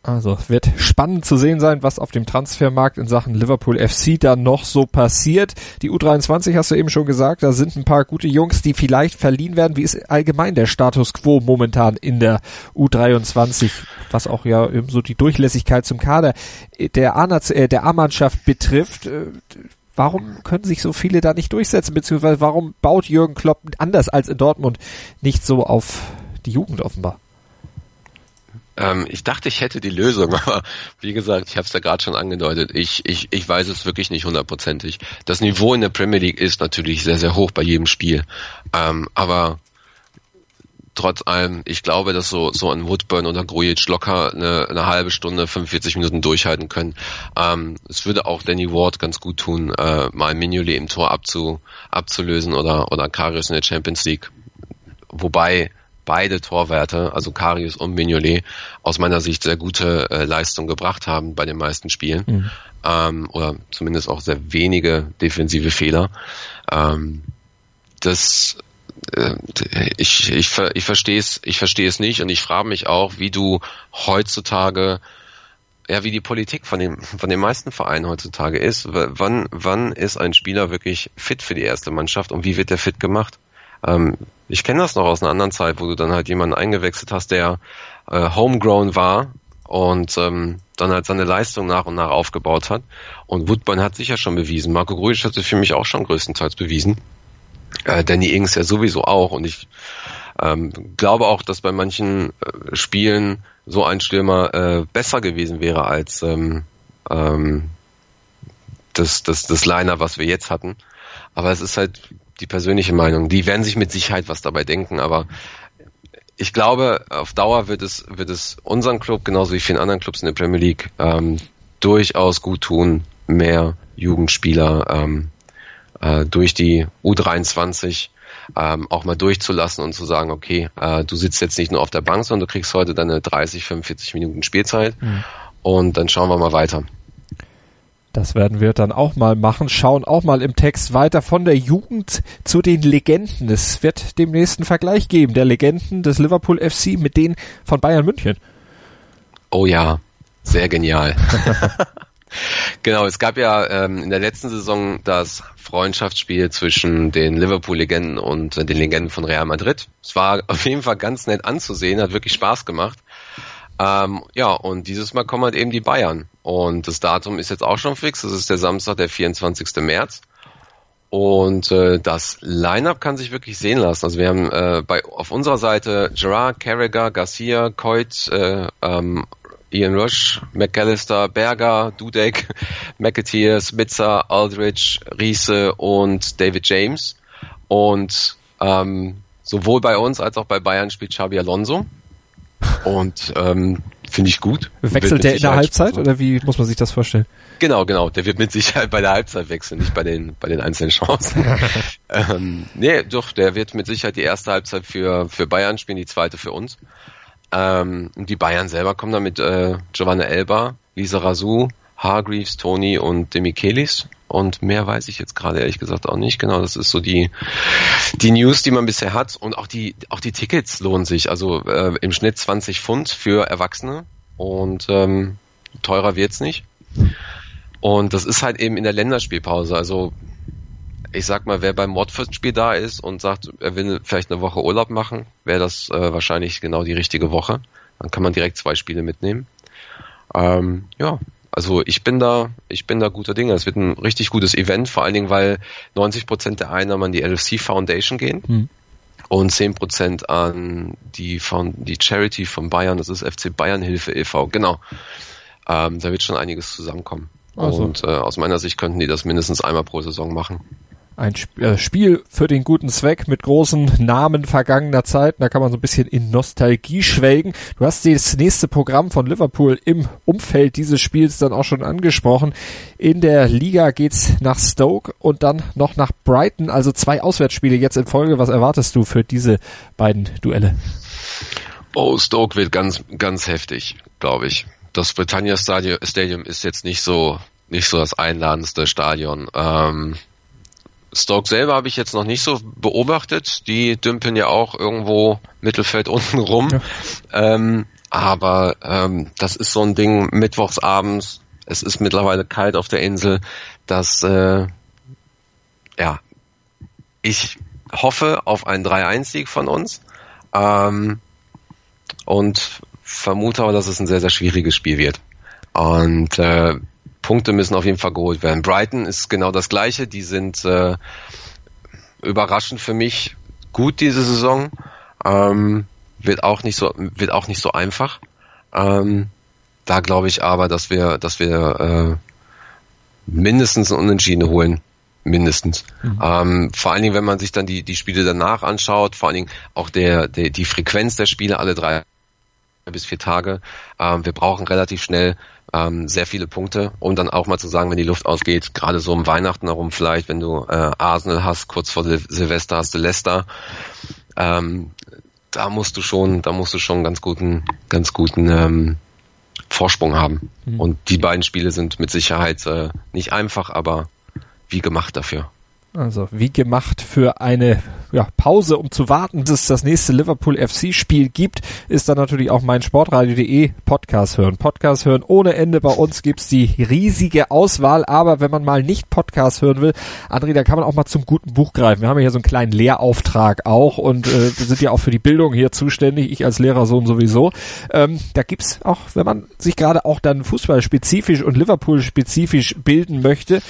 Also wird spannend zu sehen sein, was auf dem Transfermarkt in Sachen Liverpool FC da noch so passiert. Die U23 hast du eben schon gesagt, da sind ein paar gute Jungs, die vielleicht verliehen werden. Wie ist allgemein der Status quo momentan in der U23, was auch ja eben so die Durchlässigkeit zum Kader der A-Mannschaft betrifft? Äh, warum können sich so viele da nicht durchsetzen, beziehungsweise warum baut Jürgen Klopp anders als in Dortmund nicht so auf die Jugend offenbar?
Ähm, ich dachte, ich hätte die Lösung, aber wie gesagt, ich habe es ja gerade schon angedeutet. Ich, ich, ich weiß es wirklich nicht hundertprozentig. Das Niveau in der Premier League ist natürlich sehr, sehr hoch bei jedem Spiel. Ähm, aber trotz allem, ich glaube, dass so, so ein Woodburn oder Grujic locker eine, eine halbe Stunde, 45 Minuten durchhalten können. Ähm, es würde auch Danny Ward ganz gut tun, äh, mal Mignolet im Tor abzu, abzulösen oder, oder Karius in der Champions League. Wobei beide Torwerte, also Karius und Mignolet, aus meiner Sicht sehr gute äh, Leistung gebracht haben bei den meisten Spielen. Mhm. Ähm, oder zumindest auch sehr wenige defensive Fehler. Ähm, das äh, ich, ich, ich verstehe es, ich verstehe es nicht und ich frage mich auch, wie du heutzutage ja, wie die Politik von den, von den meisten Vereinen heutzutage ist. Wann, wann ist ein Spieler wirklich fit für die erste Mannschaft und wie wird der fit gemacht? Ähm, ich kenne das noch aus einer anderen Zeit, wo du dann halt jemanden eingewechselt hast, der äh, homegrown war und ähm, dann halt seine Leistung nach und nach aufgebaut hat. Und Woodburn hat sich ja schon bewiesen. Marco Grujic hat sich für mich auch schon größtenteils bewiesen. Äh, Danny Ings ja sowieso auch. Und ich ähm, glaube auch, dass bei manchen äh, Spielen so ein Stürmer äh, besser gewesen wäre als ähm, ähm, das, das, das Liner, was wir jetzt hatten. Aber es ist halt die persönliche Meinung. Die werden sich mit Sicherheit was dabei denken, aber ich glaube, auf Dauer wird es, wird es unseren Club, genauso wie vielen anderen Clubs in der Premier League, ähm, durchaus gut tun, mehr Jugendspieler ähm, äh, durch die U23 ähm, auch mal durchzulassen und zu sagen, okay, äh, du sitzt jetzt nicht nur auf der Bank, sondern du kriegst heute deine 30, 45 Minuten Spielzeit mhm. und dann schauen wir mal weiter.
Das werden wir dann auch mal machen. Schauen auch mal im Text weiter von der Jugend zu den Legenden. Es wird dem nächsten Vergleich geben, der Legenden des Liverpool FC mit denen von Bayern München.
Oh ja, sehr genial. Genau, es gab ja ähm, in der letzten Saison das Freundschaftsspiel zwischen den Liverpool-Legenden und den Legenden von Real Madrid. Es war auf jeden Fall ganz nett anzusehen, hat wirklich Spaß gemacht. Ähm, ja, und dieses Mal kommen halt eben die Bayern. Und das Datum ist jetzt auch schon fix. Das ist der Samstag, der 24. März. Und äh, das Line-up kann sich wirklich sehen lassen. Also wir haben äh, bei auf unserer Seite Gerard, Carragher, Garcia, Coit, äh, ähm, Ian Rush, McAllister, Berger, Dudek, McAteer, Spitzer, Aldridge, Riese und David James. Und ähm, sowohl bei uns als auch bei Bayern spielt Xabi Alonso. Und ähm, finde ich gut.
Wechselt der in der Halbzeit oder wie muss man sich das vorstellen?
Genau, genau. Der wird mit Sicherheit bei der Halbzeit wechseln, nicht bei den bei den einzelnen Chancen. ähm, nee, doch, der wird mit Sicherheit die erste Halbzeit für für Bayern spielen, die zweite für uns. Ähm, die Bayern selber kommen dann mit äh, Giovanna Elba, Lisa Razou, Hargreaves, Tony und Demichelis. Und mehr weiß ich jetzt gerade ehrlich gesagt auch nicht. Genau, das ist so die, die News, die man bisher hat. Und auch die, auch die Tickets lohnen sich. Also äh, im Schnitt 20 Pfund für Erwachsene. Und ähm, teurer wird's nicht. Und das ist halt eben in der Länderspielpause. Also ich sag mal, wer beim Watford-Spiel da ist und sagt, er will vielleicht eine Woche Urlaub machen, wäre das äh, wahrscheinlich genau die richtige Woche. Dann kann man direkt zwei Spiele mitnehmen. Ähm, ja, also ich bin da, ich bin da guter Dinge. Es wird ein richtig gutes Event, vor allen Dingen, weil 90 Prozent der Einnahmen an die LFC Foundation gehen. Mhm. Und 10% an die, die Charity von Bayern, das ist FC Bayern Hilfe e.V. Genau. Ähm, da wird schon einiges zusammenkommen. Also. Und äh, aus meiner Sicht könnten die das mindestens einmal pro Saison machen
ein äh, Spiel für den guten Zweck mit großen Namen vergangener Zeiten. Da kann man so ein bisschen in Nostalgie schwelgen. Du hast das nächste Programm von Liverpool im Umfeld dieses Spiels dann auch schon angesprochen. In der Liga geht's nach Stoke und dann noch nach Brighton. Also zwei Auswärtsspiele jetzt in Folge. Was erwartest du für diese beiden Duelle?
Oh, Stoke wird ganz, ganz heftig, glaube ich. Das Britannia Stadium ist jetzt nicht so, nicht so das einladendste Stadion. Ähm, Stoke selber habe ich jetzt noch nicht so beobachtet. Die dümpeln ja auch irgendwo Mittelfeld unten rum. Ja. Ähm, aber ähm, das ist so ein Ding mittwochs abends. Es ist mittlerweile kalt auf der Insel. dass äh, ja, ich hoffe auf einen 3-1-Sieg von uns. Ähm, und vermute aber, dass es ein sehr, sehr schwieriges Spiel wird. Und äh, Punkte müssen auf jeden Fall geholt werden. Brighton ist genau das gleiche. Die sind äh, überraschend für mich gut diese Saison. Ähm, wird auch nicht so wird auch nicht so einfach. Ähm, da glaube ich aber, dass wir, dass wir äh, mindestens ein Unentschieden holen. Mindestens. Mhm. Ähm, vor allen Dingen, wenn man sich dann die, die Spiele danach anschaut, vor allen Dingen auch der, der, die Frequenz der Spiele alle drei bis vier Tage. Ähm, wir brauchen relativ schnell ähm, sehr viele Punkte, um dann auch mal zu sagen, wenn die Luft ausgeht, gerade so um Weihnachten herum vielleicht, wenn du äh, Arsenal hast, kurz vor Sil Silvester hast du Leicester. Ähm, da musst du schon, da musst du schon ganz guten, ganz guten ähm, Vorsprung haben. Mhm. Und die beiden Spiele sind mit Sicherheit äh, nicht einfach, aber wie gemacht dafür.
Also wie gemacht für eine ja, Pause, um zu warten, bis es das nächste Liverpool FC-Spiel gibt, ist dann natürlich auch mein Sportradio.de Podcast hören. Podcast hören ohne Ende. Bei uns gibt's die riesige Auswahl, aber wenn man mal nicht Podcast hören will, André, da kann man auch mal zum guten Buch greifen. Wir haben ja hier so einen kleinen Lehrauftrag auch und äh, wir sind ja auch für die Bildung hier zuständig, ich als Lehrersohn sowieso. Ähm, da gibt's auch, wenn man sich gerade auch dann fußballspezifisch und Liverpool-spezifisch bilden möchte,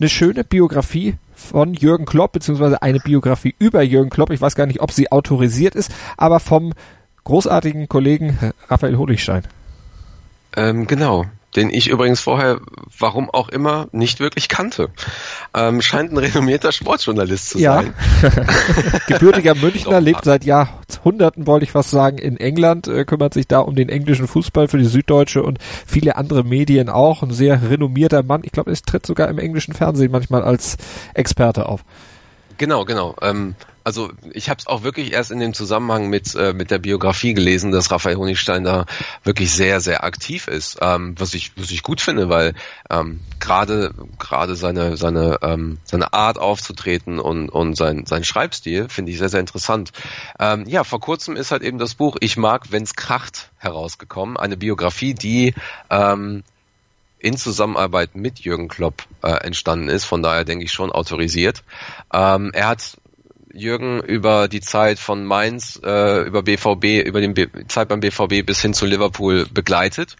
eine schöne Biografie von Jürgen Klopp, beziehungsweise eine Biografie über Jürgen Klopp. Ich weiß gar nicht, ob sie autorisiert ist, aber vom großartigen Kollegen Raphael Honigstein.
Ähm, genau den ich übrigens vorher, warum auch immer, nicht wirklich kannte. Ähm, scheint ein renommierter Sportjournalist zu ja. sein.
Gebürtiger Münchner, lebt seit Jahrhunderten, wollte ich was sagen, in England, äh, kümmert sich da um den englischen Fußball für die Süddeutsche und viele andere Medien auch. Ein sehr renommierter Mann. Ich glaube, es tritt sogar im englischen Fernsehen manchmal als Experte auf.
Genau, genau. Ähm, also ich habe es auch wirklich erst in dem Zusammenhang mit äh, mit der Biografie gelesen, dass Raphael Honigstein da wirklich sehr sehr aktiv ist, ähm, was ich was ich gut finde, weil ähm, gerade gerade seine seine ähm, seine Art aufzutreten und und sein sein Schreibstil finde ich sehr sehr interessant. Ähm, ja, vor kurzem ist halt eben das Buch Ich mag, wenn's kracht herausgekommen, eine Biografie, die ähm, in Zusammenarbeit mit Jürgen Klopp äh, entstanden ist, von daher denke ich schon autorisiert. Ähm, er hat Jürgen über die Zeit von Mainz, äh, über BVB, über die Zeit beim BVB bis hin zu Liverpool begleitet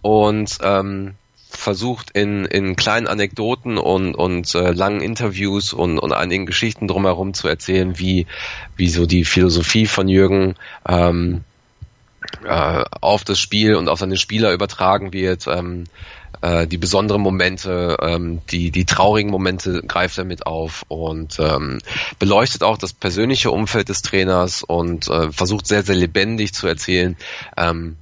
und ähm, versucht in, in kleinen Anekdoten und, und äh, langen Interviews und, und einigen Geschichten drumherum zu erzählen, wie, wie so die Philosophie von Jürgen ähm, äh, auf das Spiel und auf seine Spieler übertragen wird. Ähm, äh, die besonderen Momente, ähm, die, die traurigen Momente greift er mit auf und ähm, beleuchtet auch das persönliche Umfeld des Trainers und äh, versucht sehr, sehr lebendig zu erzählen, ähm,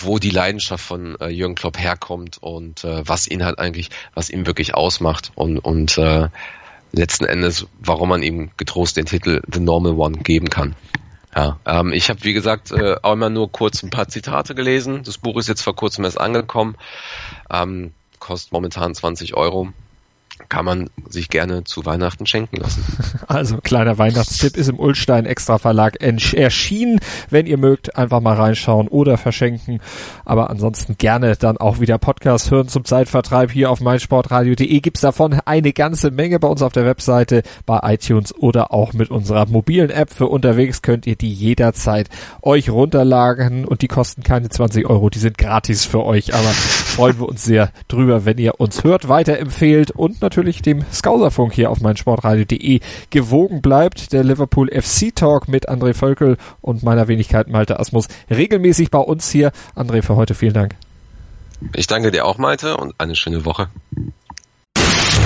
wo die Leidenschaft von äh, Jürgen Klopp herkommt und äh, was ihn halt eigentlich, was ihn wirklich ausmacht und, und äh, letzten Endes, warum man ihm getrost den Titel The Normal One geben kann. Ja, ähm, ich habe wie gesagt äh, auch immer nur kurz ein paar Zitate gelesen. Das Buch ist jetzt vor kurzem erst angekommen, ähm, kostet momentan 20 Euro kann man sich gerne zu Weihnachten schenken lassen.
Also kleiner Weihnachtstipp ist im Ulstein Extra Verlag erschienen. Wenn ihr mögt, einfach mal reinschauen oder verschenken. Aber ansonsten gerne dann auch wieder Podcast hören zum Zeitvertreib hier auf meinsportradio.de. Gibt's davon eine ganze Menge bei uns auf der Webseite, bei iTunes oder auch mit unserer mobilen App. Für unterwegs könnt ihr die jederzeit euch runterladen und die kosten keine 20 Euro. Die sind gratis für euch. Aber freuen wir uns sehr drüber, wenn ihr uns hört, weiterempfehlt und natürlich dem Skauserfunk hier auf meinsportradio.de gewogen bleibt. Der Liverpool FC Talk mit André Völkel und meiner Wenigkeit Malte Asmus regelmäßig bei uns hier. André, für heute vielen Dank.
Ich danke dir auch, Malte, und eine schöne Woche.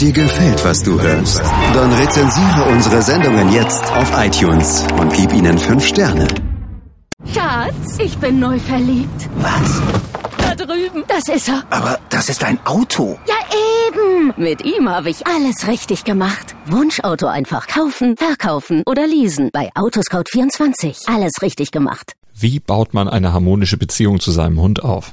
Dir gefällt, was du hörst? Dann rezensiere unsere Sendungen jetzt auf iTunes und gib ihnen fünf Sterne.
Schatz, ich bin neu verliebt.
Was?
drüben. Das ist er.
Aber das ist ein Auto.
Ja, eben. Mit ihm habe ich alles richtig gemacht. Wunschauto einfach kaufen, verkaufen oder leasen. Bei Autoscout24. Alles richtig gemacht.
Wie baut man eine harmonische Beziehung zu seinem Hund auf?